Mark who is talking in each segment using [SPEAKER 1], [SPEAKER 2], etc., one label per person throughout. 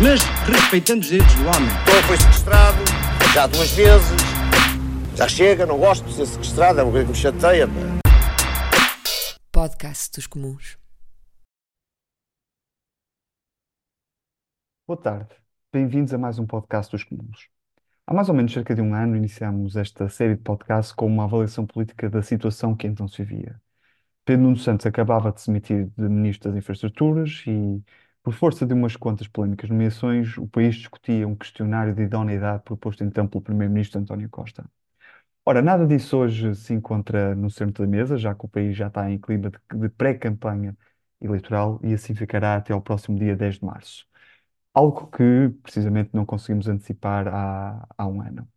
[SPEAKER 1] mas respeitando os direitos do homem.
[SPEAKER 2] Então foi sequestrado, já duas vezes. Já chega, não gosto de ser sequestrado, é uma coisa que me chateia. Pá.
[SPEAKER 3] Podcast dos Comuns.
[SPEAKER 4] Boa tarde, bem-vindos a mais um podcast dos Comuns. Há mais ou menos cerca de um ano iniciamos esta série de podcasts com uma avaliação política da situação que então se vivia. Pedro Nuno Santos acabava de se demitir de Ministro das Infraestruturas e, por força de umas quantas polémicas nomeações, o país discutia um questionário de idoneidade proposto então pelo Primeiro-Ministro António Costa. Ora, nada disso hoje se encontra no centro da mesa, já que o país já está em clima de, de pré-campanha eleitoral e assim ficará até ao próximo dia 10 de março. Algo que, precisamente, não conseguimos antecipar há, há um ano.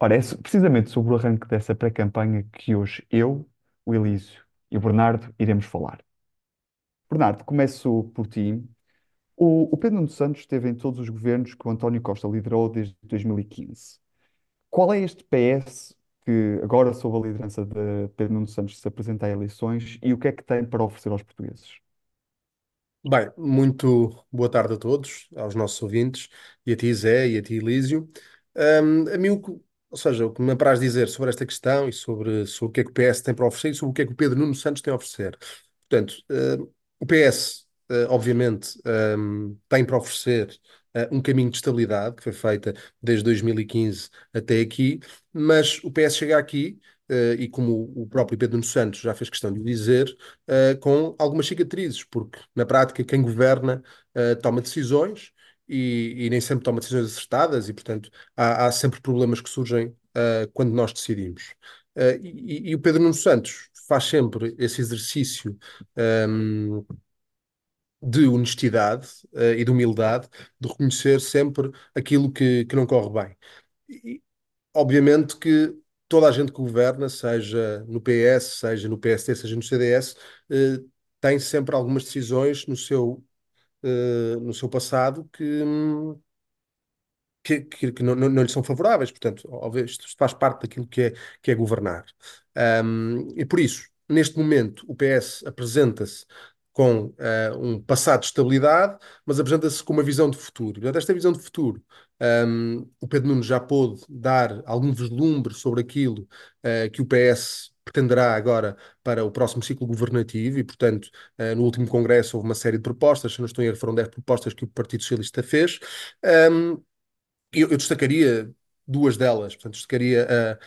[SPEAKER 4] Ora, é precisamente sobre o arranque dessa pré-campanha que hoje eu, o Elísio e o Bernardo iremos falar. Bernardo, começo por ti. O, o Pedro Nuno Santos esteve em todos os governos que o António Costa liderou desde 2015. Qual é este PS que agora, sob a liderança de Pedro Nuno Santos, se apresenta a eleições e o que é que tem para oferecer aos portugueses?
[SPEAKER 5] Bem, muito boa tarde a todos, aos nossos ouvintes, e a ti, Zé, e a ti, Elísio. Um, a mim, ou seja, o que me apraz dizer sobre esta questão e sobre, sobre o que é que o PS tem para oferecer e sobre o que é que o Pedro Nuno Santos tem a oferecer. Portanto, uh, o PS, obviamente, um, tem para oferecer uh, um caminho de estabilidade que foi feita desde 2015 até aqui, mas o PS chega aqui Uh, e como o próprio Pedro Nuno Santos já fez questão de dizer, com algumas cicatrizes, porque na prática quem governa toma decisões e, e, nem sempre toma decisões acertadas, e portanto há, há sempre problemas que surgem quando nós decidimos. E, e, o Pedro Nuno Santos faz sempre esse exercício um, de honestidade e de humildade, de reconhecer sempre aquilo que, que não corre bem. E, obviamente que toda a gente que governa, seja no PS, seja no PSD, seja no CDS, eh, tem sempre algumas decisões no seu, eh, no seu passado que, que, que, que não, não, não lhe são favoráveis. Portanto, isto faz parte daquilo que é, que é governar. Um, e por isso, neste momento, o PS apresenta-se com uh, um passado de estabilidade, mas apresenta-se com uma visão de futuro. Portanto, esta visão de futuro um, o Pedro Nunes já pôde dar algum vislumbre sobre aquilo uh, que o PS pretenderá agora para o próximo ciclo governativo e, portanto, uh, no último congresso houve uma série de propostas, se não estou em erro, foram 10 propostas que o Partido Socialista fez. Um, eu, eu, destacaria duas delas, portanto, destacaria a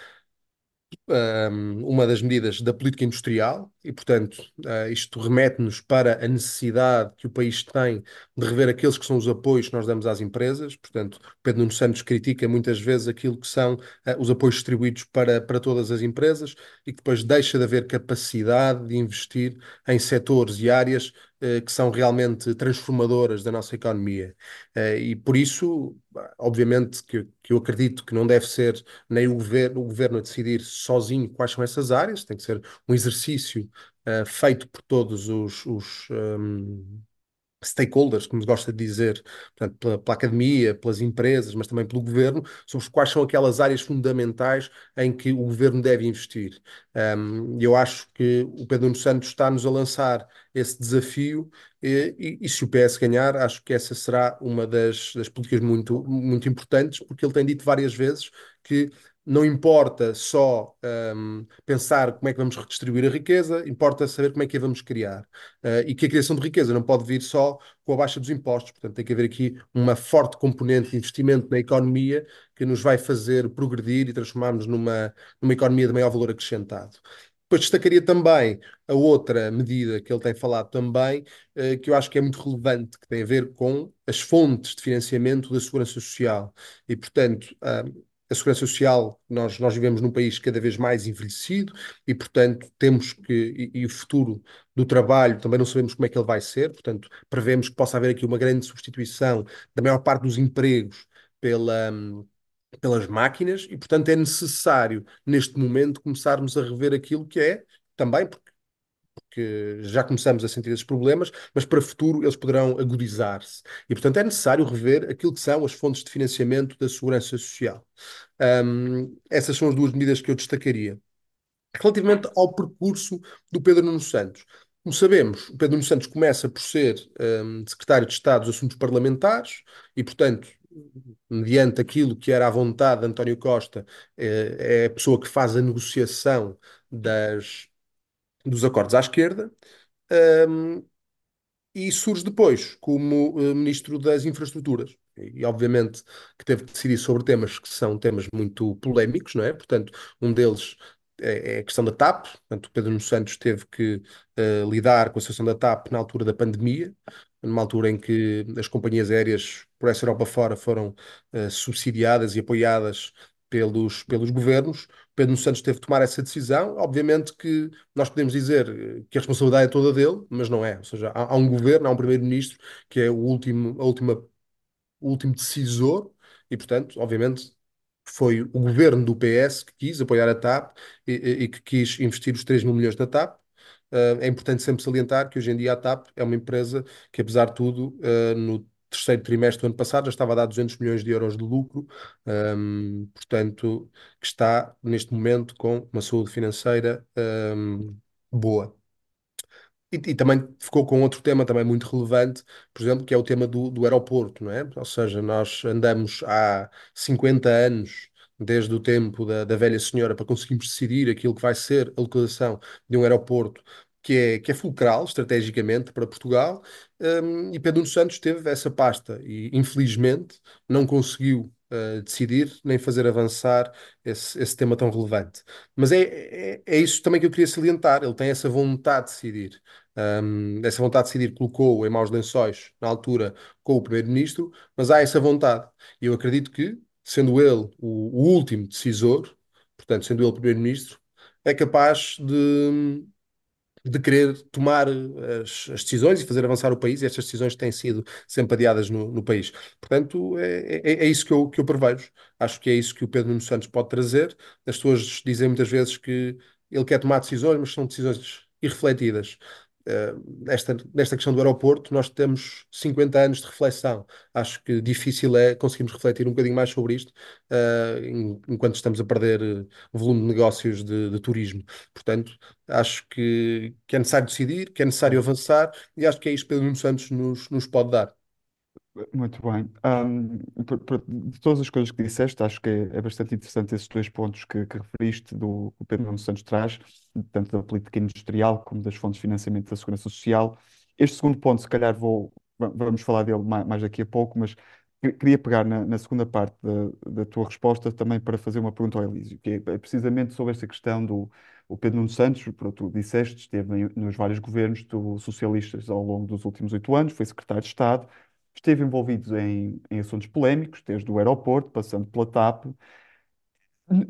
[SPEAKER 5] uma das medidas da política industrial e, portanto, uh, isto remete-nos para a necessidade que o país tem de rever aqueles que são os apoios que nós damos às empresas. Portanto, Pedro Nuno Santos critica muitas vezes aquilo que são uh, os apoios distribuídos para, para todas as empresas e que depois deixa de haver capacidade de investir em setores e áreas que são realmente transformadoras da nossa economia. e por isso, obviamente, que, eu acredito que não deve ser nem o governo, o governo a decidir sozinho quais são essas áreas, tem que ser um exercício uh, feito por todos os, os um, stakeholders, como gosta de dizer, portanto, pela, pela, academia, pelas empresas, mas também pelo governo, sobre quais são aquelas áreas fundamentais em que o governo deve investir. Um, eu acho que o Pedro Nuno Santos está-nos a lançar esse desafio e, e, e, se o PS ganhar, acho que essa será uma das, das políticas muito, muito importantes, porque ele tem dito várias vezes que não importa só um, pensar como é que vamos redistribuir a riqueza, importa saber como é que a vamos criar. Uh, e que a criação de riqueza não pode vir só com a baixa dos impostos. Portanto, tem que haver aqui uma forte componente de investimento na economia que nos vai fazer progredir e transformarmos numa, numa economia de maior valor acrescentado. Depois destacaria também a outra medida que ele tem falado também, uh, que eu acho que é muito relevante, que tem a ver com as fontes de financiamento da segurança social. E, portanto, uh, a segurança social, nós, nós vivemos num país cada vez mais envelhecido e, portanto, temos que, e, e, o futuro do trabalho também não sabemos como é que ele vai ser, portanto, prevemos que possa haver aqui uma grande substituição da maior parte dos empregos pela, pelas máquinas e, portanto, é necessário, neste momento, começarmos a rever aquilo que é, também porque, porque já começamos a sentir esses problemas, mas para o futuro eles poderão agudizar-se. E, portanto, é necessário rever aquilo que são as fontes de financiamento da segurança social. Um, essas são as duas medidas que eu destacaria. Relativamente ao percurso do Pedro Nuno Santos. Como sabemos, o Pedro Nuno Santos começa por ser um, secretário de Estado dos Assuntos Parlamentares e, portanto, mediante aquilo que era a vontade de António Costa, é, é a pessoa que faz a negociação das, dos acordos à esquerda. Um, e surge depois como uh, Ministro das Infraestruturas. E, obviamente, que teve que decidir sobre temas que são temas muito polémicos, não é? Portanto, um deles é, é a questão da TAP. Portanto, Pedro Nuno Santos teve que uh, lidar com a situação da TAP na altura da pandemia, numa altura em que as companhias aéreas por essa Europa fora foram uh, subsidiadas e apoiadas pelos, pelos governos. Pedro Santos teve que tomar essa decisão. Obviamente que nós podemos dizer eh, que a responsabilidade é toda dele, mas não é. Ou seja, há, há um governo, há um primeiro-ministro que é o último, a última, o último decisor e, portanto, obviamente, foi o governo do PS que quis apoiar a TAP e, e que quis investir os 3 mil milhões na TAP. Uh, é importante sempre salientar que hoje em dia a TAP é uma empresa que, apesar de tudo, uh, no terceiro trimestre do ano passado já estava a dar 200 milhões de euros de lucro, um, portanto, que está neste momento com uma saúde financeira um, boa. E, e, também ficou com outro tema também muito relevante, por exemplo, que é o tema do, do aeroporto, não é? Ou seja, nós andamos há 50 anos desde o tempo da, da velha senhora para conseguirmos decidir aquilo que vai ser a localização de um aeroporto que é, que é fulcral estrategicamente para Portugal, um, e Pedro Nuno Santos teve essa pasta e, infelizmente, não conseguiu uh, decidir nem fazer avançar esse, esse tema tão relevante. Mas é, é, é, isso também que eu queria salientar, ele tem essa vontade de decidir. Um, essa vontade de decidir colocou em maus lençóis, na altura, com o Primeiro-Ministro, mas há essa vontade. E eu acredito que, sendo ele o, o último decisor, portanto, sendo ele Primeiro-Ministro, é capaz de de querer tomar eh, as, as, decisões e fazer avançar o país, e estas decisões têm sido sempre adiadas no, no país. Portanto, é, é, é, isso que eu, que eu prevejo. Acho que é isso que o Pedro Nuno Santos pode trazer. As pessoas dizem muitas vezes que ele quer tomar decisões, mas são decisões irrefletidas. Nesta, nesta questão do aeroporto, nós temos 50 anos de reflexão. Acho que difícil é conseguirmos refletir um bocadinho mais sobre isto uh, enquanto estamos a perder uh, volume de negócios de, de, turismo. Portanto, acho que, que, é necessário decidir, que é necessário avançar e acho que é isto que Pedro Santos nos, nos pode dar.
[SPEAKER 4] Muito bem. Por, por, de todas as coisas que disseste, acho que é, é bastante interessante esses dois pontos que, que referiste do que o Pedro Nuno Santos traz, tanto da política industrial como das fontes de financiamento da segurança social. Este segundo ponto, se calhar vou, vamos falar dele mais, mais daqui a pouco, mas queria pegar na, na segunda parte da, da, tua resposta também para fazer uma pergunta ao Elísio, que é, é precisamente sobre esta questão do o Pedro Nuno Santos, tu disseste, esteve nos vários governos do, socialistas ao longo dos últimos oito anos, foi secretário de Estado, esteve envolvido em, em assuntos polémicos, desde o aeroporto, passando pela TAP.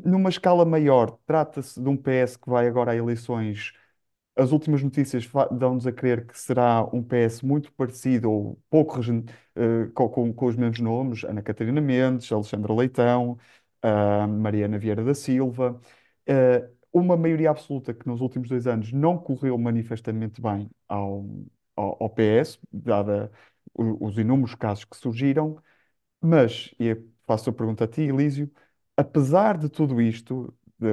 [SPEAKER 4] numa escala maior, trata-se de um PS que vai agora a eleições. As últimas notícias dão-nos a crer que será um PS muito parecido ou pouco uh, com, com, com, os mesmos nomes: Ana Catarina Mendes, Alexandra Leitão, uh, Mariana Vieira da Silva. Uh, uma maioria absoluta que nos últimos dois anos não correu manifestamente bem ao, ao, ao PS, dada os inúmeros casos que surgiram, mas, e faço a pergunta a ti, Elísio, apesar de tudo isto, de,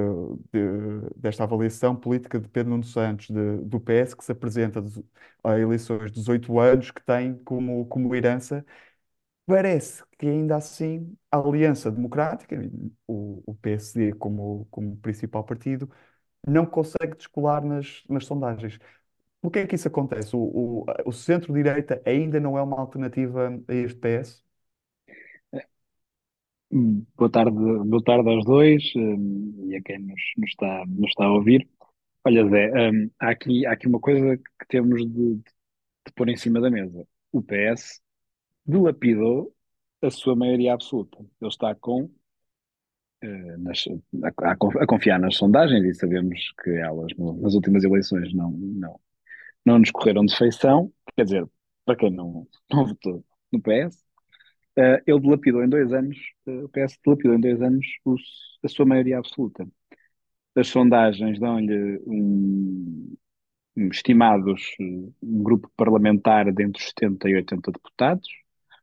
[SPEAKER 4] de, desta avaliação política de Pedro Nuno Santos, de, do PS, que se apresenta a eleições de 18 anos, que tem como, como herança, parece que ainda assim a Aliança Democrática, o, o PSD como, como principal partido, não consegue descolar nas, nas sondagens. Por que é que isso acontece? O, o, o centro-direita ainda não é uma alternativa a este PS?
[SPEAKER 3] Boa tarde, boa tarde aos dois um, e a quem nos, nos, está, nos está a ouvir. Olha, Zé, um, há, aqui, há aqui uma coisa que temos de, de pôr em cima da mesa. O PS dilapidou a sua maioria absoluta. Ele está com uh, nas, a, a, confiar nas sondagens e sabemos que elas nas últimas eleições não, não, não nos correram de feição, quer dizer, para quem não, não votou no PS, eh, ele dilapidou em dois anos, eh, o PS dilapidou em dois anos a sua maioria absoluta. As sondagens dão-lhe um, um estimados um grupo parlamentar de entre os 70 e 80 deputados,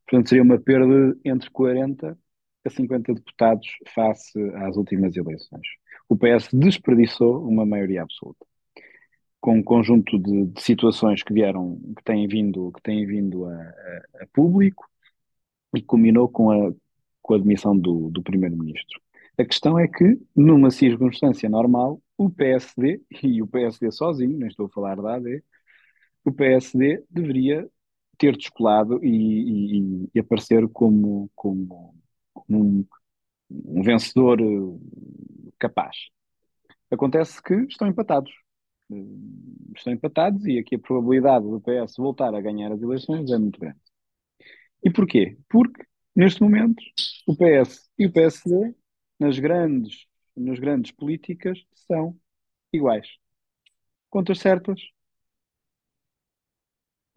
[SPEAKER 3] portanto seria uma perda entre 40 a 50 deputados face às últimas eleições. O PS desperdiçou uma maioria absoluta com um conjunto de, de situações que vieram, que têm vindo, que têm vindo a, a- a público e culminou com a, com a demissão do, do primeiro-ministro. A questão é que, numa circunstância normal, o PSD, e o PSD sozinho, nem estou a falar da AD, o PSD deveria ter descolado e, e- e aparecer como, como, como um, um vencedor capaz. Acontece que estão empatados. Eh, Estão empatados e aqui a probabilidade do PS voltar a ganhar as eleições é muito grande. E porquê? Porque, neste momento, o PS e o PSD, nas grandes, nas grandes políticas, são iguais. Contas certas,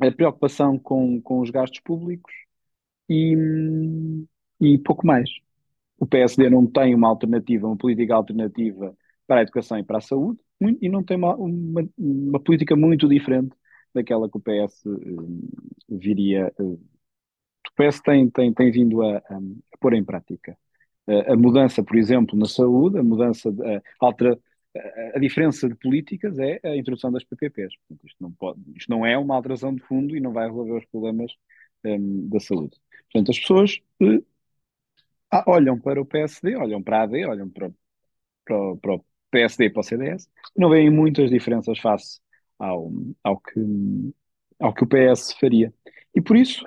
[SPEAKER 3] a preocupação com, com os gastos públicos e, e pouco mais. O PSD não tem uma alternativa, uma política alternativa para a educação e para a saúde, e não tem uma, uma, uma política muito diferente daquela que o PS hum, viria. hum, o PS tem, tem, tem vindo a, a- pôr em prática. A, a mudança, por exemplo, na saúde, a mudança, a, altera, a, diferença de políticas é a introdução das PPPs. Isto não pode, isto não é uma alteração de fundo e não vai resolver os problemas hum, da saúde. Portanto, as pessoas eh, ah, olham para o PSD, olham para a AD, olham para, para, para PSD para o CDS não veem muitas diferenças face ao, ao que, ao que o PS faria. E por isso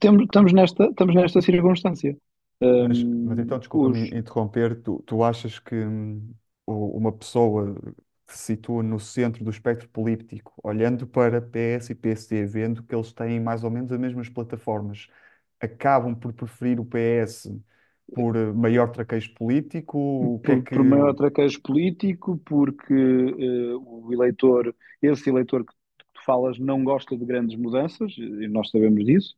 [SPEAKER 3] temos, estamos nesta, estamos nesta circunstância.
[SPEAKER 4] Mas, mas então, desculpa-me
[SPEAKER 3] os-
[SPEAKER 4] interromper, tu, tu achas que hum, uma pessoa que se situa no centro do espectro político, olhando para PS e PSD, vendo que eles têm mais ou menos as mesmas plataformas, acabam por preferir o PS por maior traquejo político? O que é
[SPEAKER 3] por,
[SPEAKER 4] que.
[SPEAKER 3] por maior traquejo político, porque eh, o eleitor, esse eleitor que tu falas, não gosta de grandes mudanças, e nós sabemos disso,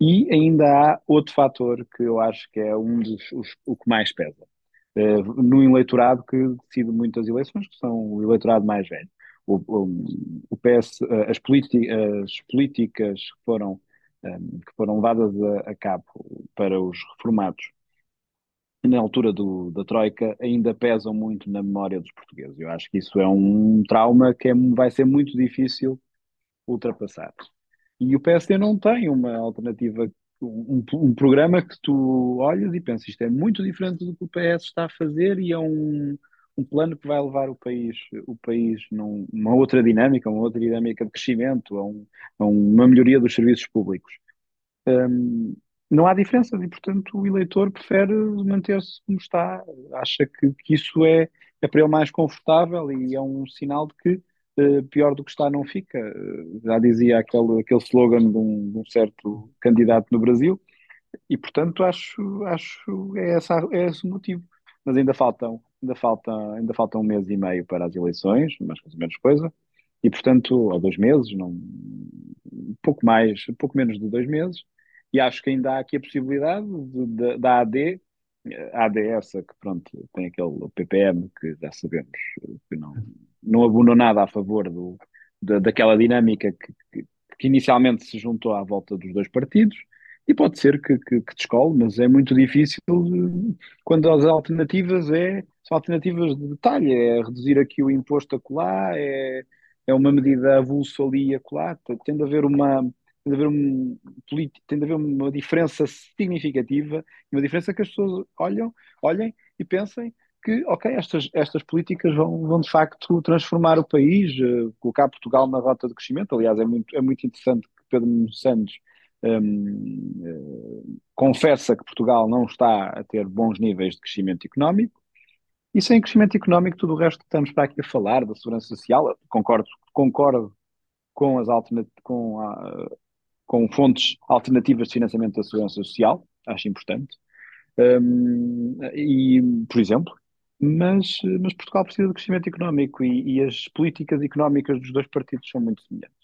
[SPEAKER 3] e ainda há outro fator que eu acho que é um dos os- o que mais pesa. Eh, no eleitorado que decide muitas eleições, que são o eleitorado mais velho. O, o, o PS, eh, as, politi- as políticas que foram, eh, que foram levadas a, a cabo para os reformados na altura do, da Troika ainda pesam muito na memória dos portugueses. Eu acho que isso é um trauma que é- vai ser muito difícil ultrapassar. E o PSD não tem uma alternativa, um, um programa que tu olhas e pensas, isto é muito diferente do que o PS está a fazer e é um, um plano que vai levar o país, o país num- numa outra dinâmica, uma outra dinâmica de crescimento, a, um- a uma melhoria dos serviços públicos. Hum, não há diferenças e, portanto, o eleitor prefere manter-se como está. Acha que, que isso é, é para ele mais confortável e é um sinal de que eh, pior do que está não fica. Eh, já dizia aquele, aquele slogan de um, de um certo candidato no Brasil e, portanto, acho, acho é, essa, é esse o motivo. Mas ainda faltam, ainda falta, ainda falta um mês e meio para as eleições, mais ou menos coisa, e, portanto, ou dois meses, não, pouco mais, pouco menos de dois meses, e acho que ainda há aqui a possibilidade de- de- da AD, a AD é essa que, pronto, tem aquele PPM que já sabemos que não, não abonou nada a favor do, da, daquela dinâmica que, que, que inicialmente se juntou à volta dos dois partidos, e pode ser que, que, que descole, mas é muito difícil quando as alternativas é, são alternativas de detalhe, é reduzir aqui o imposto acolá, é, é uma medida avulso ali e acolá, tem de uma, tem de haver um, tem de haver uma diferença significativa, uma diferença que as pessoas olham, olhem e pensem que, ok, estas, estas políticas vão, vão de facto transformar o país, eh, colocar Portugal na rota de crescimento. Aliás, é muito, é muito interessante que Pedro Santos hum, eh, confessa que Portugal não está a ter bons níveis de crescimento económico. E sem crescimento económico, tudo o resto que estamos para aqui a falar, da segurança social, concordo, concordo com as com, a- com fontes alternativas de financiamento da segurança social, acho importante. Hum, e, por exemplo, mas, mas Portugal precisa de crescimento económico e, e as políticas económicas dos dois partidos são muito semelhantes.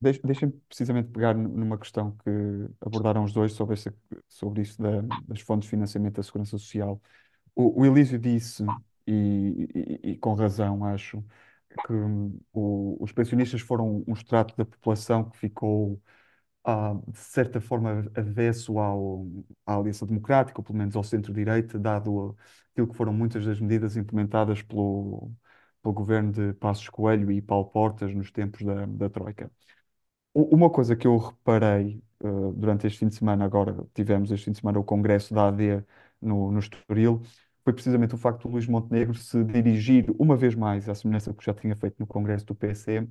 [SPEAKER 4] Deix- Deixem-me precisamente pegar numa questão que abordaram os dois sobre, essa, sobre isso da- das fontes de financiamento da Segurança Social. O, o Elísio disse, e, e- e com razão, acho, que hum, o- os pensionistas foram um extrato da população que ficou, ah, de certa forma, avesso ao, à Aliança Democrática, ou pelo menos ao centro-direita, dado aquilo que foram muitas das medidas implementadas pelo, pelo governo de Passos Coelho e Paulo Portas nos tempos da, da Troika. Uma coisa que eu reparei eh, durante este fim de semana, agora tivemos este fim de semana o congresso da AD no, no Estoril, foi precisamente o facto do Luís Montenegro se dirigir uma vez mais, à semelhança do que já tinha feito no congresso do PSE,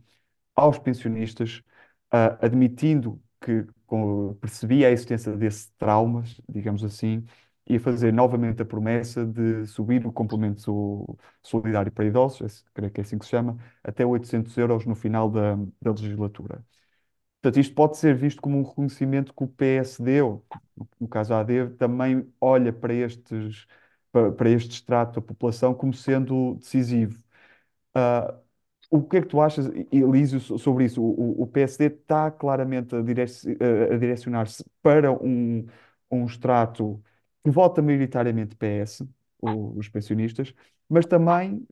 [SPEAKER 4] aos pensionistas, ah, admitindo que com- percebia a existência desses traumas, digamos assim, e a fazer novamente a promessa de subir o complemento so- solidário para idosos, creio que é assim que se chama, até 800 euros no final da da legislatura. Portanto, isto pode ser visto como um reconhecimento que o PSD, no no caso a AD, também olha para estes, para, este extrato da população como sendo decisivo. Ah, o que é que tu achas, Elísio, so- sobre isso? O, o- PSD está claramente a, direc- a- direcionar-se para um, um extrato que vota maioritariamente PS, o- os pensionistas, mas também,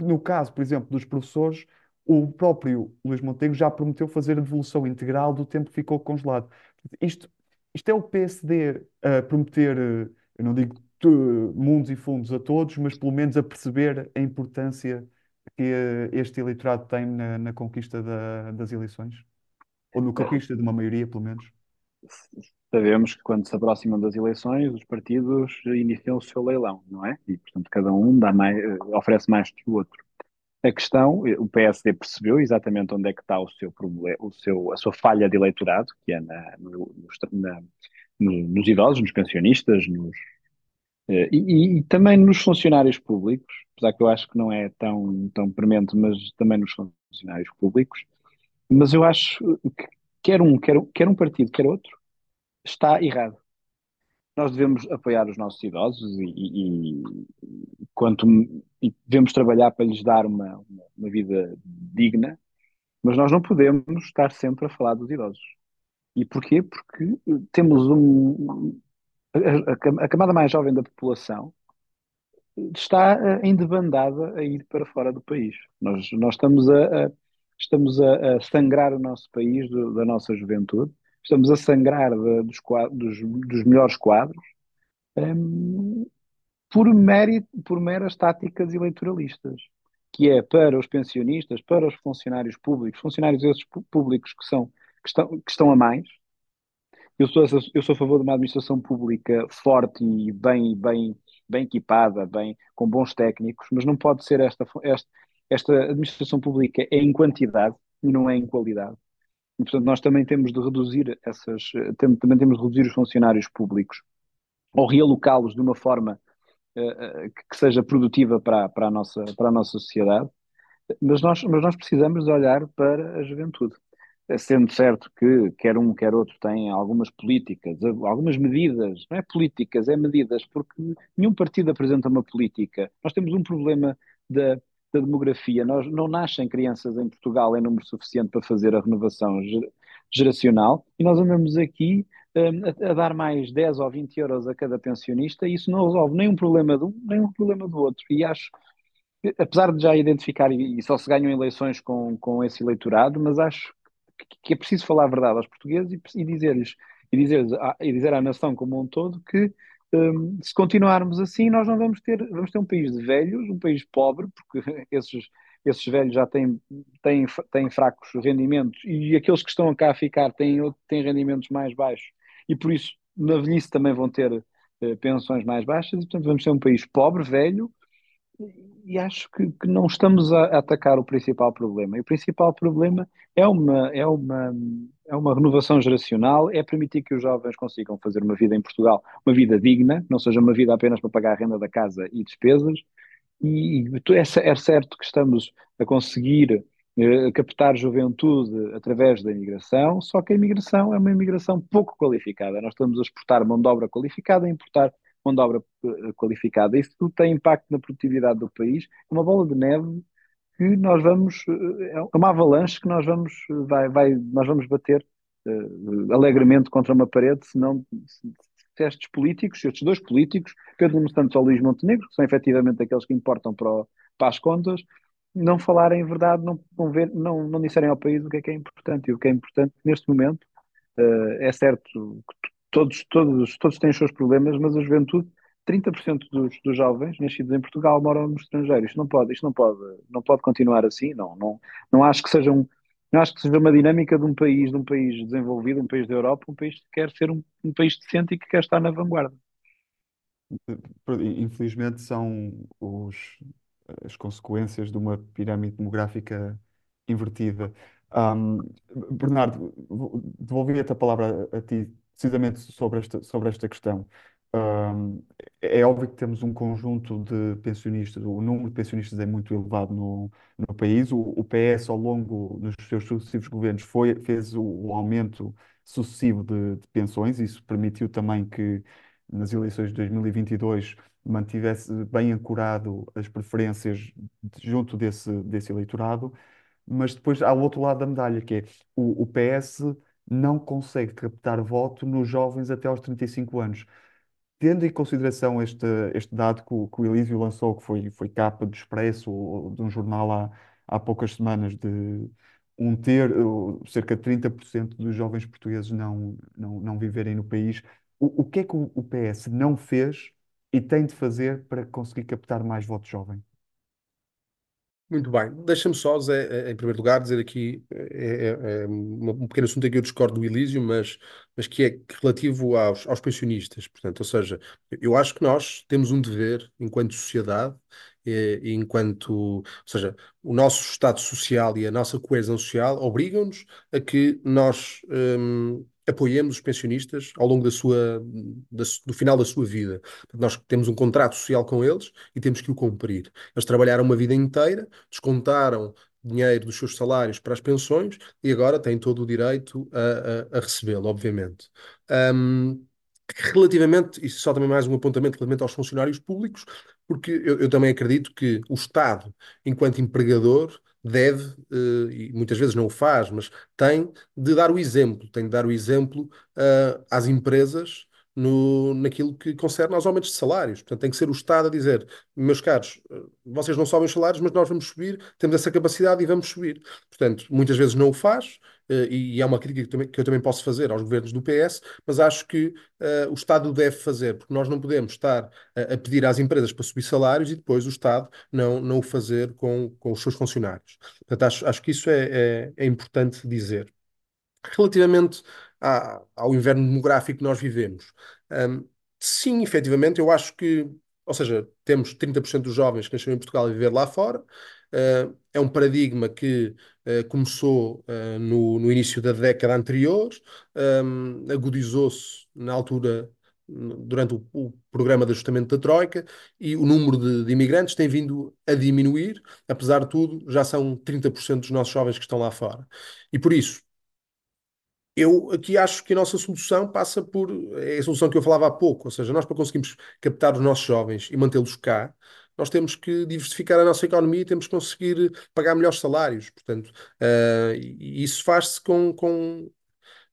[SPEAKER 4] no caso, por exemplo, dos professores, o próprio Luís Montenegro já prometeu fazer a devolução integral do tempo que ficou congelado. Isto, isto é o PSD a prometer, eu não digo mundos e fundos a todos, mas pelo menos a perceber a importância que este eleitorado tem na, na conquista da- das eleições? Ou na conquista de uma maioria, pelo menos?
[SPEAKER 3] Sabemos que quando se aproximam das eleições, os partidos iniciam o seu leilão, não é? E, portanto, cada um dá mais, oferece mais que o outro. A questão, o PSD percebeu exatamente onde é que está o seu problema, o seu, a sua falha de eleitorado, que é na, no- nos, na- no- nos idosos, nos pensionistas, nos, eh, e, e também nos funcionários públicos, apesar que eu acho que não é tão, tão premente, mas também nos funcionários públicos. Mas eu acho que quer um, quer, quer um partido, quer outro, está errado. Nós devemos apoiar os nossos idosos e, e- e quanto, e devemos trabalhar para lhes dar uma, uma, uma vida digna, mas nós não podemos estar sempre a falar dos idosos. E porquê? Porque temos um, a, camada mais jovem da população está eh, em debandada a ir para fora do país. Nós, nós estamos a, a- estamos a, a sangrar o nosso país do- da nossa juventude, estamos a sangrar dos, dos, dos melhores quadros, ehm, por mérito, por meras táticas eleitoralistas, que é para os pensionistas, para os funcionários públicos, funcionários esses públicos que são, que estão, que estão a mais. Eu sou, eu sou a favor de uma administração pública forte e bem, bem, bem equipada, bem, com bons técnicos, mas não pode ser esta, esta, esta administração pública é em quantidade e não é em qualidade. E, portanto, nós também temos de reduzir essas, também temos de reduzir os funcionários públicos ou realocá-los de uma forma eh, que seja produtiva para, para a nossa, para a nossa sociedade, mas nós, mas nós precisamos olhar para a juventude. Eh, Sendo certo que quer um, quer outro tem algumas políticas, eh, algumas medidas, não é políticas, é medidas, porque nenhum partido apresenta uma política. Nós temos um problema da, da demografia. Nós não nascem crianças em Portugal em número suficiente para fazer a renovação ge- geracional e nós andamos aqui hum, a, a dar mais 10 ou 20 euros a cada pensionista e isso não resolve nem um problema de um, nem um problema do outro. E acho apesar de já identificar, e só se ganham eleições com, com esse eleitorado, mas acho que, é preciso falar a verdade aos portugueses e, e dizer-lhes, e dizer, e dizer à nação como um todo que hum, se continuarmos assim, nós não vamos ter, vamos ter um país de velhos, um país pobre, porque esses, esses velhos já têm, têm, têm fracos rendimentos e aqueles que estão cá a ficar têm, têm rendimentos mais baixos. E por isso na velhice também vão ter eh, pensões mais baixas e portanto vamos ter um país pobre, velho, e acho que, que não estamos a, atacar o principal problema. E o principal problema é uma, é uma, é uma renovação geracional, é permitir que os jovens consigam fazer uma vida em Portugal, uma vida digna, não seja uma vida apenas para pagar a renda da casa e despesas. E, é, é certo que estamos a conseguir eh, captar juventude através da imigração, só que a imigração é uma imigração pouco qualificada. Nós estamos a exportar mão de obra qualificada, a importar mão de obra eh, qualificada. Isso tudo tem impacto na produtividade do país, é uma bola de neve que nós vamos, eh, é uma avalanche que nós vamos, vai, vai, nós vamos bater uh, alegremente contra uma parede se não se, se estes políticos, estes dois políticos, Pedro Nuno Santos ou Luís Montenegro, que são efetivamente aqueles que importam para, o, para as contas, não falarem verdade, não, não, ver, não, não disserem ao país o que é que é importante. E o que é importante neste momento uh, é certo que todos, todos, todos têm os seus problemas, mas a juventude 30% dos, dos jovens nascidos em Portugal moram no estrangeiro. Isto não pode, isto não pode, não pode continuar assim. Não, não, não acho que seja um, não acho que seja uma dinâmica de um país, de um país desenvolvido, um país da Europa, um país que quer ser um, um país decente e que quer estar na vanguarda.
[SPEAKER 4] Infelizmente são os, as consequências de uma pirâmide demográfica invertida. Um, Bernardo, devolvi-te a palavra a, a ti, precisamente sobre esta, sobre esta questão. Um, é óbvio que temos um conjunto de pensionistas, o número de pensionistas é muito elevado no, no país. O, o PS, ao longo dos seus sucessivos governos, foi, fez o, o aumento sucessivo de, de pensões. Isso permitiu também que, nas eleições de 2022, mantivesse bem ancorado as preferências junto desse, desse eleitorado. Mas depois há o outro lado da medalha, que é o, o PS não consegue captar voto nos jovens até aos 35 anos tendo em consideração este, este dado que o, que o Elísio lançou, que foi, foi capa do Expresso, ou de um jornal há, há poucas semanas, de um ter, cerca de 30% dos jovens portugueses não, não, não viverem no país, o, o que é que o, o PS não fez e tem de fazer para conseguir captar mais votos jovens?
[SPEAKER 5] Muito bem. Deixa-me só, Zé, em primeiro lugar, dizer aqui é, é, é um pequeno assunto em que eu discordo do Elísio, mas, mas que é relativo aos, aos pensionistas. Portanto, ou seja, eu acho que nós temos um dever, enquanto sociedade, e, e enquanto, ou seja, o nosso Estado social e a nossa coesão social obrigam-nos a que nós hum, apoiemos os pensionistas ao longo da sua, da, do final da sua vida. Nós temos um contrato social com eles e temos que o cumprir. Eles trabalharam uma vida inteira, descontaram dinheiro dos seus salários para as pensões e agora têm todo o direito a, a, a recebê-lo, obviamente. Um, relativamente, e só também mais um apontamento relativamente aos funcionários públicos, porque eu, eu também acredito que o Estado, enquanto empregador, deve, uh, e muitas vezes não o faz, mas tem de dar o exemplo, tem de dar o exemplo uh, às empresas no, naquilo que concerne aos aumentos de salários. Portanto, tem que ser o Estado a dizer, meus caros, eh, vocês não sobem os salários, mas nós vamos subir, temos essa capacidade e vamos subir. Portanto, muitas vezes não o faz, uh, e, é uma crítica que, eu também posso fazer aos governos do PS, mas acho que uh, o Estado deve fazer, porque nós não podemos estar a, a, pedir às empresas para subir salários e depois o Estado não, não o fazer com, com os seus funcionários. Portanto, acho, acho que isso é, é, é importante dizer. Relativamente à, ao inverno demográfico que nós vivemos, um, sim, efetivamente, eu acho que, ou seja, temos 30% dos jovens que nasceram em Portugal a viver lá fora, Uh, é um paradigma que uh, começou uh, no, no, início da década anterior, um, agudizou-se na altura, durante o, o, programa de ajustamento da Troika, e o número de, de, imigrantes tem vindo a diminuir, apesar de tudo, já são 30% dos nossos jovens que estão lá fora. E por isso, eu aqui acho que a nossa solução passa por. É a solução que eu falava há pouco, ou seja, nós para conseguirmos captar os nossos jovens e mantê-los cá, nós temos que diversificar a nossa economia e temos que conseguir pagar melhores salários. Portanto, uh, isso faz-se com, com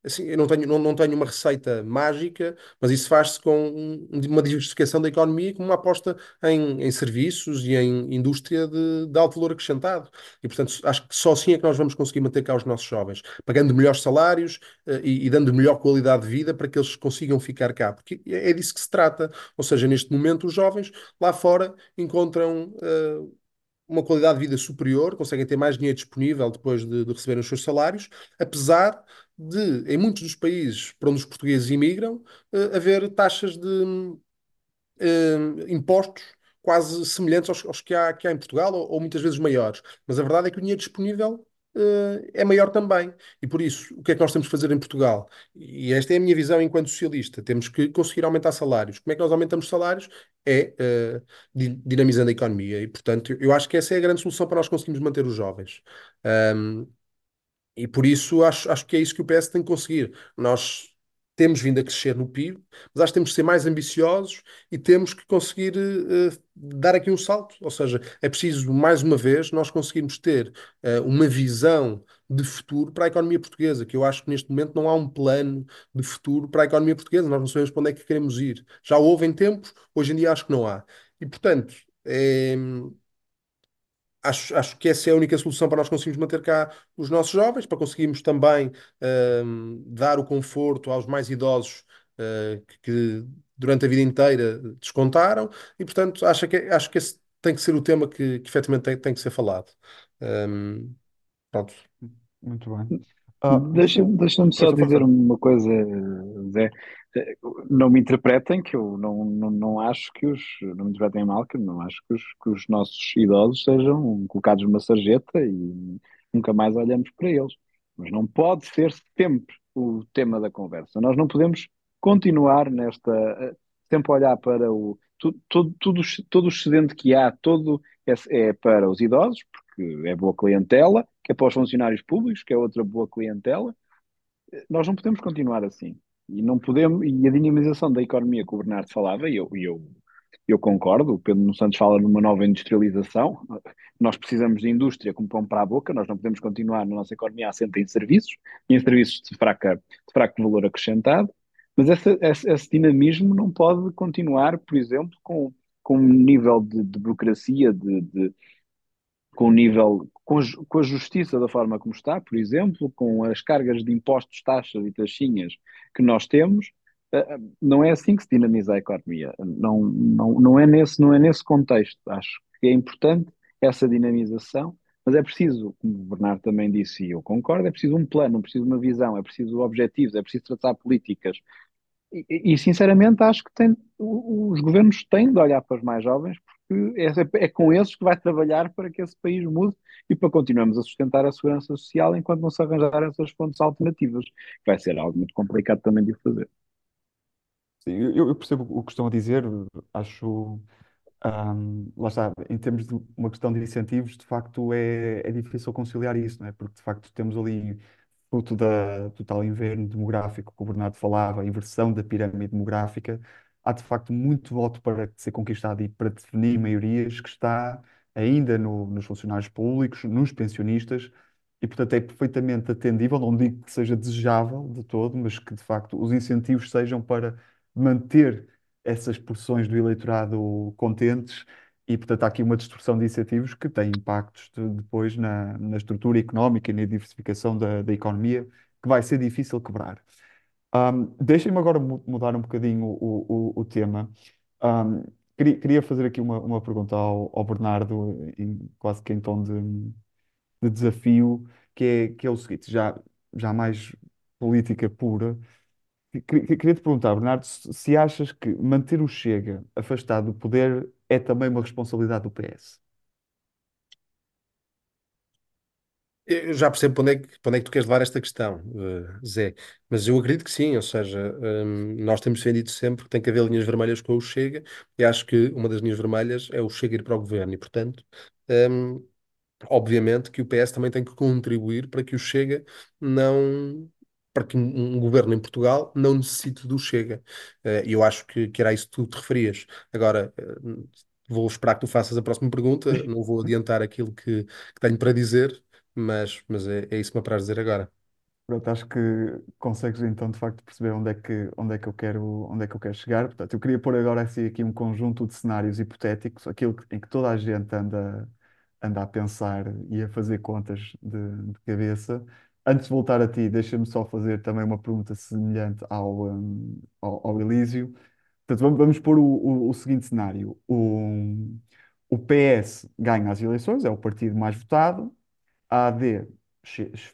[SPEAKER 5] assim, eu não tenho, não, não tenho uma receita mágica, mas isso faz-se com uma diversificação da economia, com uma aposta em, em serviços e em indústria de, de, alto valor acrescentado. E, portanto, acho que só assim é que nós vamos conseguir manter cá os nossos jovens, pagando melhores salários uh, e, e, dando melhor qualidade de vida para que eles consigam ficar cá, porque é, é disso que se trata. Ou seja, neste momento, os jovens lá fora encontram. Uh, uma qualidade de vida superior, conseguem ter mais dinheiro disponível depois de, de receberem os seus salários, apesar de, em muitos dos países para onde os portugueses imigram, uh, haver taxas de uh, impostos quase semelhantes aos, aos, que, há, que há em Portugal, ou, ou, muitas vezes maiores. Mas a verdade é que o dinheiro disponível uh, é maior também. E por isso, o que é que nós temos que fazer em Portugal? E esta é a minha visão enquanto socialista. Temos que conseguir aumentar salários. Como é que nós aumentamos salários? É dinamizando a economia. E, portanto, eu acho que essa é a grande solução para nós conseguirmos manter os jovens. Um, e por isso acho, acho que é isso que o PS tem que conseguir. Nós temos vindo a crescer no PIB, mas acho que temos que ser mais ambiciosos e temos que conseguir uh, dar aqui um salto. Ou seja, é preciso, mais uma vez, nós conseguirmos ter uh, uma visão de futuro para a economia portuguesa, que eu acho que neste momento não há um plano de futuro para a economia portuguesa, nós não sabemos para onde é que queremos ir. Já houve em tempos, hoje em dia acho que não há. E, portanto, é, acho, acho que essa é a única solução para nós conseguirmos manter cá os nossos jovens, para conseguirmos também um, dar o conforto aos mais idosos uh, que, que, durante a vida inteira descontaram, e portanto acho que, acho que esse tem que ser o tema que, que efetivamente tem, tem que ser falado. Um, pronto.
[SPEAKER 4] Muito bem. Ah,
[SPEAKER 3] Deixa-me deixa só dizer uma coisa, Zé. Não me interpretem que eu não, não, não acho que os. Não me interpretem mal, que eu não acho que os, que os nossos idosos sejam colocados numa sarjeta e nunca mais olhamos para eles. Mas não pode ser sempre o tema da conversa. Nós não podemos continuar nesta. sempre olhar para o. Tudo, tudo, tudo, todo o excedente que há, todo é, é para os idosos, porque é boa clientela, é para os funcionários públicos, que é outra boa clientela. Nós não podemos continuar assim. E não podemos, e a dinamização da economia que o Bernardo falava, e eu, eu, eu concordo, o Pedro Santos fala numa nova industrialização, nós precisamos de indústria como pão para a boca, nós não podemos continuar na nossa economia assente em serviços, em serviços de, fraca, de fraco valor acrescentado, mas esse, esse, esse, dinamismo não pode continuar, por exemplo, com, com um nível de, de burocracia, de, de, com o nível, com, com, a justiça da forma como está, por exemplo, com as cargas de impostos, taxas e taxinhas que nós temos, eh, eh, não é assim que se dinamiza a economia. Não, não, não, é, nesse, não é nesse contexto. Acho que é importante essa dinamização, mas é preciso, como o Bernardo também disse, e eu concordo, é preciso um plano, é preciso uma visão, é preciso objetivos, é preciso traçar políticas. E, e sinceramente acho que tem, os governos têm de olhar para os mais jovens, é, é com esses que vai trabalhar para que esse país mude e para continuarmos a sustentar a segurança social enquanto não se arranjar essas fontes alternativas. Vai ser algo muito complicado também de fazer.
[SPEAKER 4] Sim, eu, eu percebo o que estão a dizer, acho, um, lá está, em termos de uma questão de incentivos, de facto é, é difícil conciliar isso, não é? Porque de facto temos ali, fruto da, do tal inverno demográfico que o Bernardo falava, a inversão da pirâmide demográfica, há de facto muito voto para ser conquistado e para definir maiorias que está ainda no- nos funcionários públicos, nos pensionistas, e portanto é perfeitamente atendível, não digo que seja desejável de todo, mas que de facto os incentivos sejam para manter essas porções do eleitorado contentes. E, portanto, há aqui uma distorção de incentivos que tem impactos de- depois na, na estrutura económica e na diversificação da, da economia, que vai ser difícil quebrar. Um, deixem-me agora mudar um bocadinho o, o, o tema. Um, queria, fazer aqui uma, uma pergunta ao, ao Bernardo, em, quase que em tom de, de desafio, que é, que é o seguinte, já, já mais política pura. Queria, te perguntar, Bernardo, se achas que manter o Chega afastado do poder é também uma responsabilidade do PS?
[SPEAKER 5] Eu já percebo para onde é que, para onde é que tu queres levar esta questão, eh, Zé, mas eu acredito que sim, ou seja, hum, nós temos defendido sempre que tem que haver linhas vermelhas com o Chega, e acho que uma das linhas vermelhas é o Chega ir para o governo, e portanto, hum, obviamente que o PS também tem que contribuir para que o Chega não, para que um, um governo em Portugal não necessite do Chega, Eh, e eu acho que, que era isso que tu te referias. Agora, eh, vou esperar que tu faças a próxima pergunta, não vou adiantar aquilo que, que tenho para dizer mas, mas é, é isso que me apraz dizer agora.
[SPEAKER 4] Pronto, acho que consegues então de facto perceber onde é que, onde é que eu quero, onde é que eu quero chegar. Portanto, eu queria pôr agora assim, aqui um conjunto de cenários hipotéticos, aquilo em que toda a gente anda, anda a pensar e a fazer contas de, de cabeça. Antes de voltar a ti, deixa-me só fazer também uma pergunta semelhante ao, um, ao, ao Elísio. Portanto, vamos, vamos pôr o, o, o seguinte cenário. O, o PS ganha as eleições, é o partido mais votado, a AD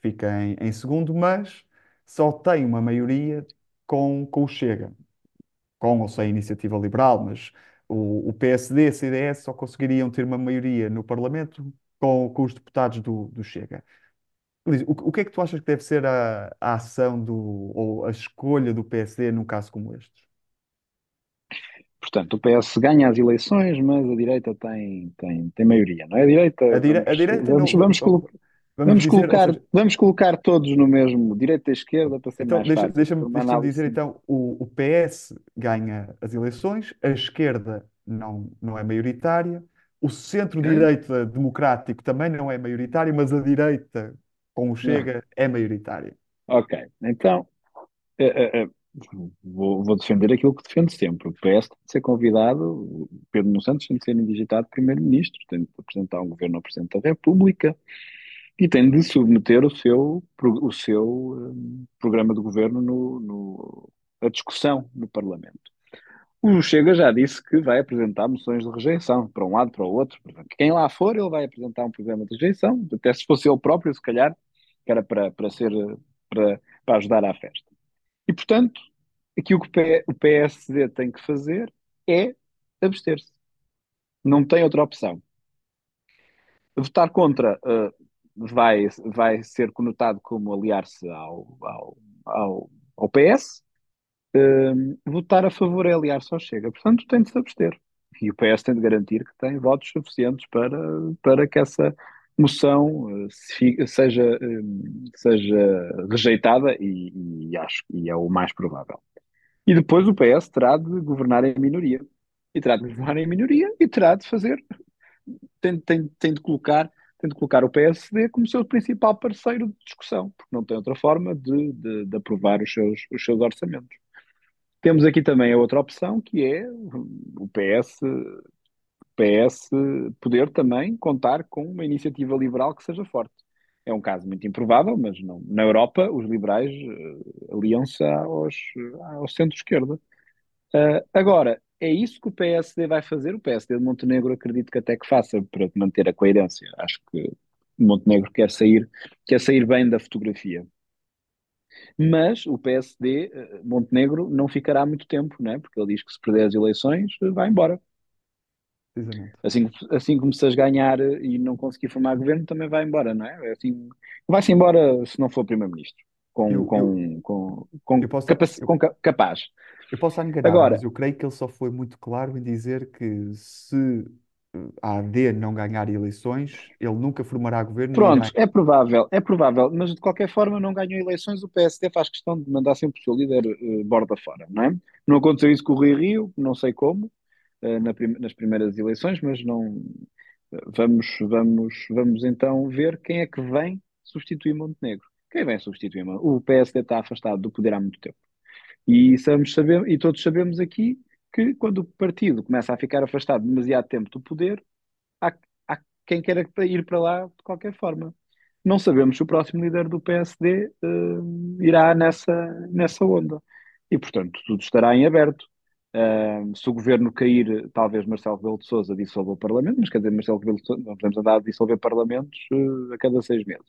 [SPEAKER 4] fica em, em segundo, mas só tem uma maioria com, com o Chega, com ou sem iniciativa liberal, mas o, o PSD e a CDS só conseguiriam ter uma maioria no Parlamento com, com os deputados do, do Chega. O, o que é que tu achas que deve ser a, a ação do, ou a escolha do PSD num caso como este?
[SPEAKER 3] Portanto, o PS ganha as eleições, mas a direita tem, tem, tem maioria, não é? A direita,
[SPEAKER 4] A, dire, a
[SPEAKER 3] vamos,
[SPEAKER 4] direita não,
[SPEAKER 3] vamos, vamos
[SPEAKER 4] só-
[SPEAKER 3] colocar.
[SPEAKER 4] Vamos
[SPEAKER 3] Vamos
[SPEAKER 4] dizer,
[SPEAKER 3] colocar,
[SPEAKER 4] seja,
[SPEAKER 3] vamos colocar todos no mesmo, direita e esquerda, para ser
[SPEAKER 4] então
[SPEAKER 3] mais
[SPEAKER 4] deixa, deixa-me
[SPEAKER 3] análise
[SPEAKER 4] dizer, então, o, o PS ganha as eleições, a esquerda não, não é maioritária, o centro-direita democrático também não é maioritário, mas a direita com o Chega é maioritária.
[SPEAKER 3] Ok, então eh, eh, eh, vou, vou defender aquilo que defendo sempre. O PS tem de ser convidado, Pedro Nuno Santos tem de ser indigitado primeiro-ministro, tem de apresentar um governo ao Presidente da República e tem de submeter o seu, o seu eh, programa de governo no, no, a discussão no Parlamento. O Chega já disse que vai apresentar moções de rejeição, para um lado, para o outro. Quem lá for, ele vai apresentar um programa de rejeição, até se fosse ele próprio, se calhar, que era para, para ser, para, para ajudar à festa. E, portanto, aqui o que o PSD tem que fazer é abster-se. Não tem outra opção. Votar contra eh, vai, vai ser conotado como aliar-se ao, ao, ao, ao PS. Eh, votar a favor é aliar-se ao Chega. Portanto, tem de se abster. E o PS tem de garantir que tem votos suficientes para, para que essa moção eh, seja, eh, seja rejeitada e, e acho que é o mais provável. E depois o PS terá de governar em minoria. E terá de governar em minoria e terá de fazer, tem, tem, tem de colocar, tem de colocar o PSD como seu principal parceiro de discussão, porque não tem outra forma de, de, de aprovar os seus, os seus orçamentos. Temos aqui também a outra opção, que é o PS, PS poder também contar com uma iniciativa liberal que seja forte. É um caso muito improvável, mas não. Na Europa, os liberais eh, aliam-se ao centro-esquerda. Uh, agora, é isso que o PSD vai fazer? O PSD de Montenegro acredito que até que faça para manter a coerência. Acho que Montenegro quer sair, quer sair bem da fotografia. Mas o PSD, eh, Montenegro, não ficará muito tempo, não é? Porque ele diz que se perder as eleições, vai embora.
[SPEAKER 4] Precisamente.
[SPEAKER 3] Assim, assim como se as ganhar e não conseguir formar governo, também vai embora, não é? É Assim, vai-se embora se não for primeiro-ministro. Com,
[SPEAKER 4] Eu, eu,
[SPEAKER 3] com, com, com,
[SPEAKER 4] eu posso,
[SPEAKER 3] capac-
[SPEAKER 4] eu,
[SPEAKER 3] com ca- capaz.
[SPEAKER 4] eu posso enganado,
[SPEAKER 3] Agora,
[SPEAKER 4] mas eu creio que ele só foi muito claro em dizer que se eh, a AD não ganhar eleições, ele nunca formará governo.
[SPEAKER 3] Pronto, é provável, é provável, mas de qualquer forma não ganhou eleições, o PSD faz questão de mandar sempre o seu líder eh, borda fora, não é? Não aconteceu isso com o Rui Rio, não sei como, na prim- nas primeiras eleições, mas não eh, vamos, vamos, vamos então ver quem é que vem substituir Montenegro. Quem vem substituir Montenegro? O PSD está afastado do poder há muito tempo. E, sabemos, e todos sabemos aqui que quando o partido começa a ficar afastado demasiado tempo do poder, há, há quem queira ir para lá de qualquer forma. Não sabemos se o próximo líder do PSD eh, irá nessa, nessa onda. E, portanto, tudo estará em aberto. Se o governo cair, talvez Marcelo Rebelo de Sousa dissolva o Parlamento, mas quer dizer, Marcelo Rebelo de Sousa, não podemos andar a dissolver parlamentos eh, a cada seis meses.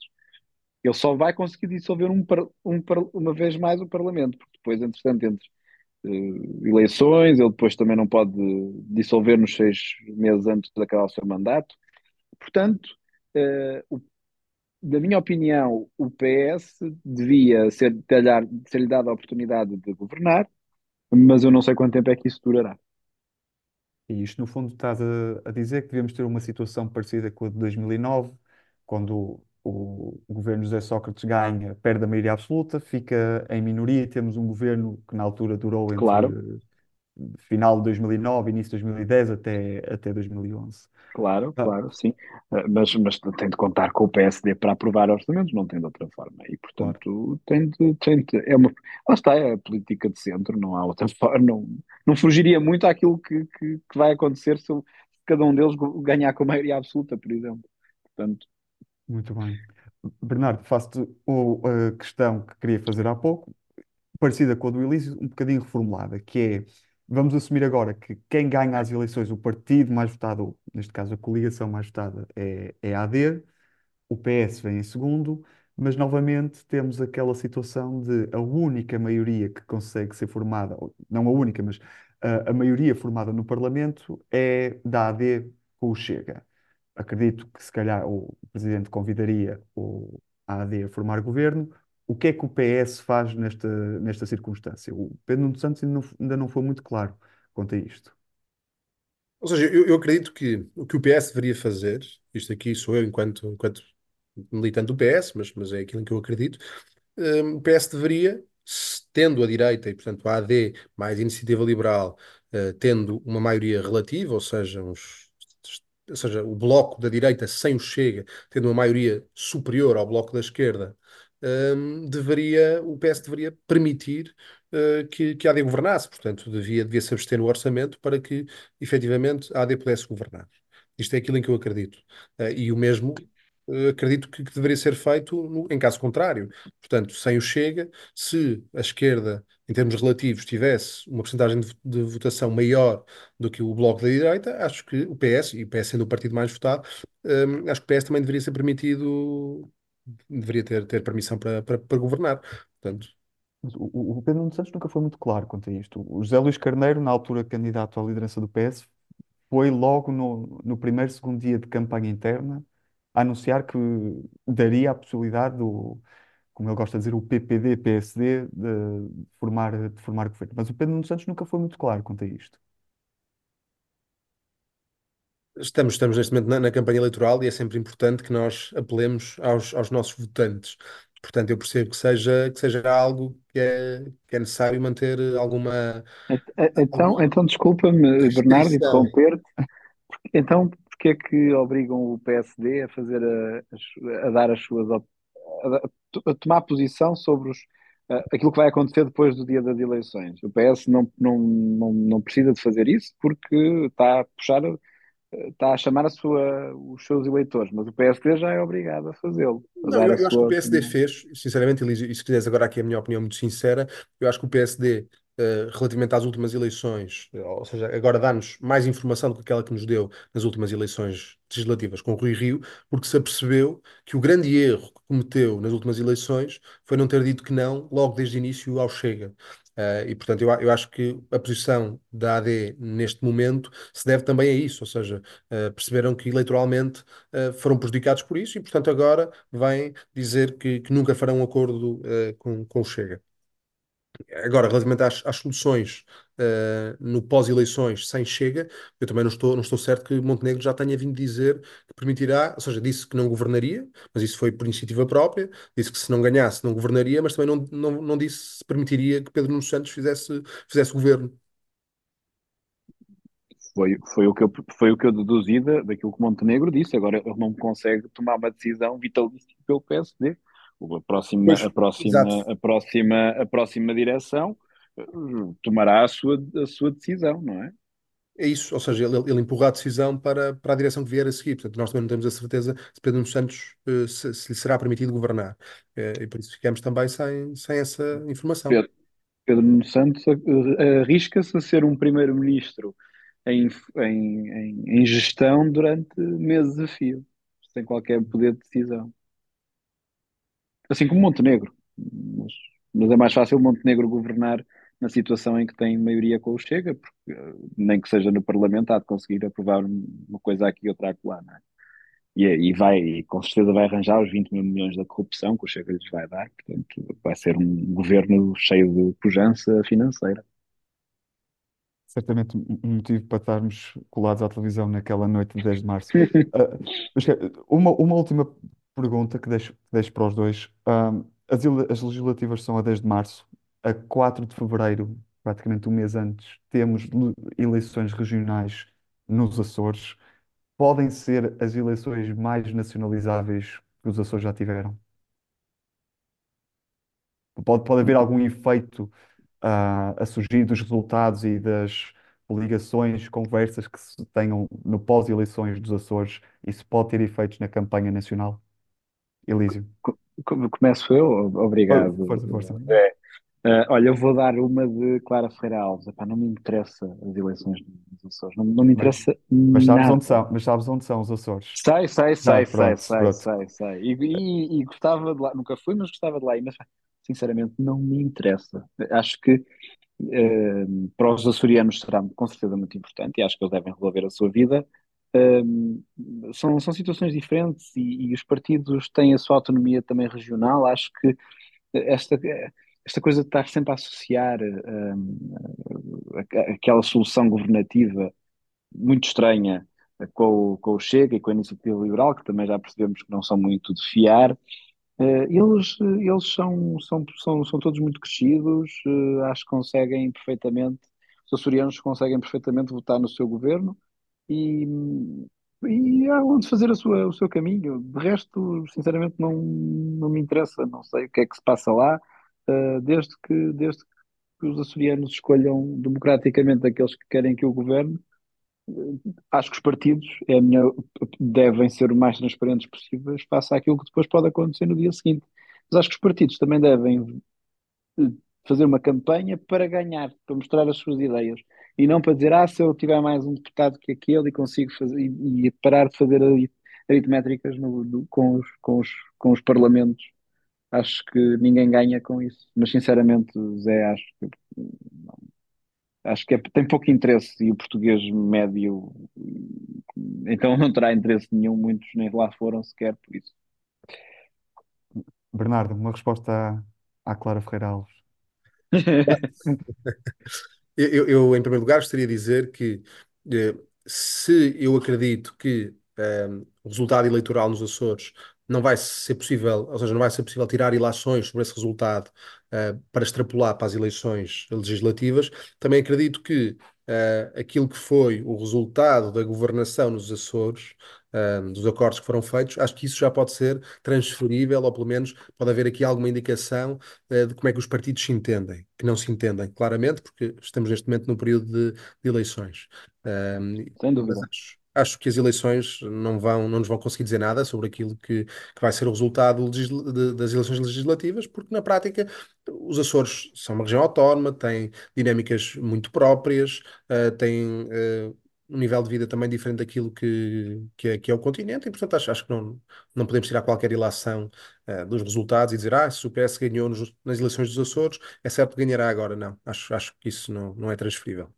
[SPEAKER 3] Ele só vai conseguir dissolver um, um uma vez mais o Parlamento, porque depois, entretanto, entre eh, eleições, ele depois também não pode dissolver nos seis meses antes de acabar o seu mandato. Portanto, eh, o- na minha opinião, o PS devia ser, ser-lhe a oportunidade de governar, mas eu não sei quanto tempo é que isso durará.
[SPEAKER 4] E isto, no fundo, estás a, a dizer que devemos ter uma situação parecida com a de 2009, quando o, o governo José Sócrates ganha, perde a maioria absoluta, fica em minoria temos um governo que na altura durou
[SPEAKER 3] Claro,
[SPEAKER 4] entre final de 2009 início de 2010 até, até 2011.
[SPEAKER 3] claro,
[SPEAKER 4] Ah,
[SPEAKER 3] claro, sim. Eh, Mas, mas tem de contar com o PSD para aprovar orçamentos, não tem de outra forma. E,
[SPEAKER 4] claro.
[SPEAKER 3] portanto, tem de, tem de, é uma, lá está, é a política de centro, não há outra forma, não, não fugiria muito àquilo que, que, que vai acontecer se cada um deles ganhar com a maioria absoluta, por exemplo. Portanto,
[SPEAKER 4] Muito bem. Bernardo, faço-te a questão que queria fazer há pouco, parecida com a do Elísio, um bocadinho reformulada, que é, vamos assumir agora que quem ganha as eleições, o partido mais votado, neste caso a coligação mais votada, é, é a AD, o PS vem em segundo, mas novamente temos aquela situação de a única maioria que consegue ser formada, não a única, mas a, a maioria formada no Parlamento é da AD com o Chega. Acredito que se calhar o Presidente convidaria o AD a formar governo. O que é que o PS faz nesta, nesta circunstância? O Pedro Nuno Santos ainda não, ainda não foi muito claro quanto a isto.
[SPEAKER 5] Ou seja, eu, eu acredito que o que o PS deveria fazer, isto aqui sou eu enquanto, enquanto militante do PS, mas, mas é aquilo em que eu acredito, um, o PS deveria, tendo a direita e, portanto, a AD mais iniciativa liberal, uh, tendo uma maioria relativa, ou seja, uns ou seja, o bloco da direita sem o Chega, tendo uma maioria superior ao bloco da esquerda, um, deveria, o PS deveria permitir uh, que, que a AD governasse. Portanto, devia, devia se abster no orçamento para que, efetivamente, a AD pudesse governar. Isto é aquilo em que eu acredito. Uh, e o mesmo uh, acredito que, que, deveria ser feito no, em caso contrário. Portanto, sem o Chega, se a esquerda, em termos relativos, tivesse uma porcentagem de, de, votação maior do que o Bloco da Direita, acho que o PS, e o PS sendo o partido mais votado, um, acho que o PS também deveria ser permitido deveria ter, ter permissão para, para, para governar. Portanto,
[SPEAKER 4] o, o Pedro Nuno Santos nunca foi muito claro quanto a isto. O José Luís Carneiro, na altura candidato à liderança do PS, foi logo no, no primeiro, segundo dia de campanha interna a anunciar que daria a possibilidade do, como ele gosta de dizer, o PPD-PSD de formar, de formar governo. Mas o Pedro Nuno Santos nunca foi muito claro quanto a isto.
[SPEAKER 5] Estamos, estamos neste momento na, na, campanha eleitoral e é sempre importante que nós apelemos aos, aos nossos votantes. Portanto, eu percebo que seja, que seja algo que é, que é necessário manter alguma.
[SPEAKER 3] Então, alguma então desculpa-me, Bernardo, interromper-te. Então, porque é que obrigam o PSD a fazer a, a dar as suas a, a, tomar posição sobre os, aquilo que vai acontecer depois do dia das eleições? O PS não, não, não, não precisa de fazer isso porque está a puxar está a chamar a sua, os seus eleitores, mas o PSD já é obrigado a fazê-lo.
[SPEAKER 5] Não, eu, eu acho que o PSD fez, sinceramente, e se quiseres agora aqui a minha opinião muito sincera, eu acho que o PSD, uh, eh, relativamente às últimas eleições, ou seja, agora dá-nos mais informação do que aquela que nos deu nas últimas eleições legislativas com o Rui Rio, porque se apercebeu que o grande erro que cometeu nas últimas eleições foi não ter dito que não logo desde o início ao Chega. Uh, e, portanto, eu, eu, acho que a posição da AD neste momento se deve também a isso, ou seja, uh, perceberam que eleitoralmente uh, foram prejudicados por isso e, portanto, agora vêm dizer que, que nunca farão um acordo com, com o Chega. Agora, relativamente às, às soluções uh, no pós-eleições sem Chega, eu também não estou, não estou certo que Montenegro já tenha vindo dizer que permitirá, ou seja, disse que não governaria, mas isso foi por iniciativa própria, disse que se não ganhasse não governaria, mas também não, não, não disse se permitiria que Pedro Nuno Santos fizesse, fizesse governo.
[SPEAKER 3] Foi, foi, o que eu, foi o que eu deduzi daquilo que Montenegro disse. Agora ele não consegue tomar uma decisão vitalíssima pelo PSD. A próxima, pois, a, próxima, a, próxima, a próxima direção tomará a sua, a sua decisão, não é?
[SPEAKER 5] É isso, ou seja, ele, ele empurra a decisão para, para a direção que vier a seguir. Portanto, nós também não temos a certeza se Pedro Nuno Santos uh, se, se, lhe será permitido governar. Uh, e por isso ficamos também sem, sem essa informação.
[SPEAKER 3] Pedro, Pedro Nuno Santos arrisca-se a ser um primeiro-ministro em, em, em, em gestão durante meses a fio, sem qualquer poder de decisão assim como Montenegro. Mas, mas, é mais fácil Montenegro governar na situação em que tem maioria com o Chega, porque eh, nem que seja no Parlamento há de conseguir aprovar uma coisa aqui e outra acolá, não é? E, e vai, e com certeza vai arranjar os 20 mil milhões da corrupção que o Chega lhes vai dar, portanto vai ser um governo cheio de pujança financeira.
[SPEAKER 4] Certamente um motivo para estarmos colados à televisão naquela noite de 10 de março. uh, uma, uma última pergunta que deixo, que deixo para os dois. as, as legislativas são a 10 de março. A 4 de fevereiro, praticamente um mês antes, temos eleições regionais nos Açores. Podem ser as eleições mais nacionalizáveis que os Açores já tiveram? Pode, pode haver algum efeito uh, a surgir dos resultados e das ligações, conversas que se tenham no pós-eleições dos Açores? Isso pode ter efeitos na campanha nacional? Elísio.
[SPEAKER 3] Começo eu? Obrigado.
[SPEAKER 4] Força, força.
[SPEAKER 3] É. Uh, olha, eu vou dar uma de Clara Ferreira Alves. Epá, não me interessa as eleições dos Açores. Não, não me interessa
[SPEAKER 4] mas, mas sabes
[SPEAKER 3] nada.
[SPEAKER 4] onde são, mas sabes onde são os Açores?
[SPEAKER 3] Sei, sei, sei, sei, sei, sei, sei. E, e, e, gostava de lá, nunca fui, mas gostava de lá mas sinceramente não me interessa. Acho que uh, para os açorianos será com certeza muito importante e acho que eles devem resolver a sua vida um, são, são situações diferentes e, e, os partidos têm a sua autonomia também regional. Acho que esta, esta coisa de estar sempre a associar um, aquela solução governativa muito estranha com, o- com o Chega e com a Iniciativa Liberal, que também já percebemos que não são muito de fiar. Eh, eles eles são, são, são, são todos muito crescidos, eh, acho que conseguem perfeitamente, os açorianos conseguem perfeitamente votar no seu governo e, e há onde fazer a sua, o seu caminho. De resto, sinceramente, não, não me interessa, não sei o que é que se passa lá, eh, desde que, desde que os açorianos escolham democraticamente aqueles que querem que o governo. Acho que os partidos é devem ser o mais transparentes possíveis face àquilo que depois pode acontecer no dia seguinte. Mas acho que os partidos também devem eh, fazer uma campanha para ganhar, para mostrar as suas ideias. E não para dizer, ah, se eu tiver mais um deputado que aquele e consigo fazer, e, e parar de fazer ari- aritmétricas no- no- com os, com os, com os parlamentos. Acho que ninguém ganha com isso. Mas sinceramente, Zé, acho que Acho que é- tem pouco interesse e o português médio, então não terá interesse nenhum, muitos nem lá foram sequer por isso.
[SPEAKER 4] Bernardo, uma resposta à, à Clara Ferreira Alves.
[SPEAKER 5] Eu, eu- eu, em primeiro lugar, gostaria de dizer que eh, se eu acredito que eh, o resultado eleitoral nos Açores não vai ser possível, ou seja, não vai ser possível tirar ilações sobre esse resultado eh, para extrapolar para as eleições legislativas, também acredito que eh, aquilo que foi o resultado da governação nos Açores, eh, dos acordos que foram feitos, acho que isso já pode ser transferível, ou pelo menos pode haver aqui alguma indicação de como é que os partidos se entendem, que não se entendem, claramente, porque estamos neste momento num período de, de eleições.
[SPEAKER 3] Sem
[SPEAKER 5] mas
[SPEAKER 3] dúvida.
[SPEAKER 5] acho, acho que as eleições não vão, não nos vão conseguir dizer nada sobre aquilo que, que vai ser o resultado de- das eleições legislativas, porque na prática os Açores são uma região autónoma, têm dinâmicas muito próprias, ah, têm ah, um nível de vida também diferente daquilo que, que é, que é o continente, e portanto acho, acho que não, não podemos tirar qualquer ilação eh, dos resultados e dizer, ah, se o PS ganhou nos- nas eleições dos Açores, é certo que ganhará agora. Não, acho, acho que isso não, não é transferível.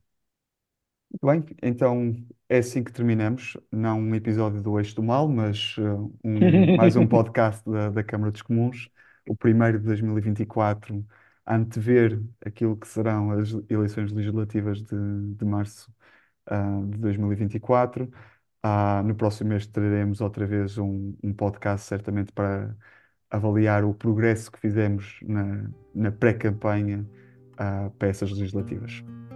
[SPEAKER 4] Muito bem, então é assim que terminamos. Não um episódio do Eixo do Mal, mas uh, um- mais um podcast da, da Câmara dos Comuns, o primeiro de 2024, a antever aquilo que serão as eleições legislativas de, de março, uh, de 2024. Ah, no próximo mês teremos outra vez um, um podcast, certamente para avaliar o progresso que fizemos na, na pré-campanha, ah, para essas legislativas.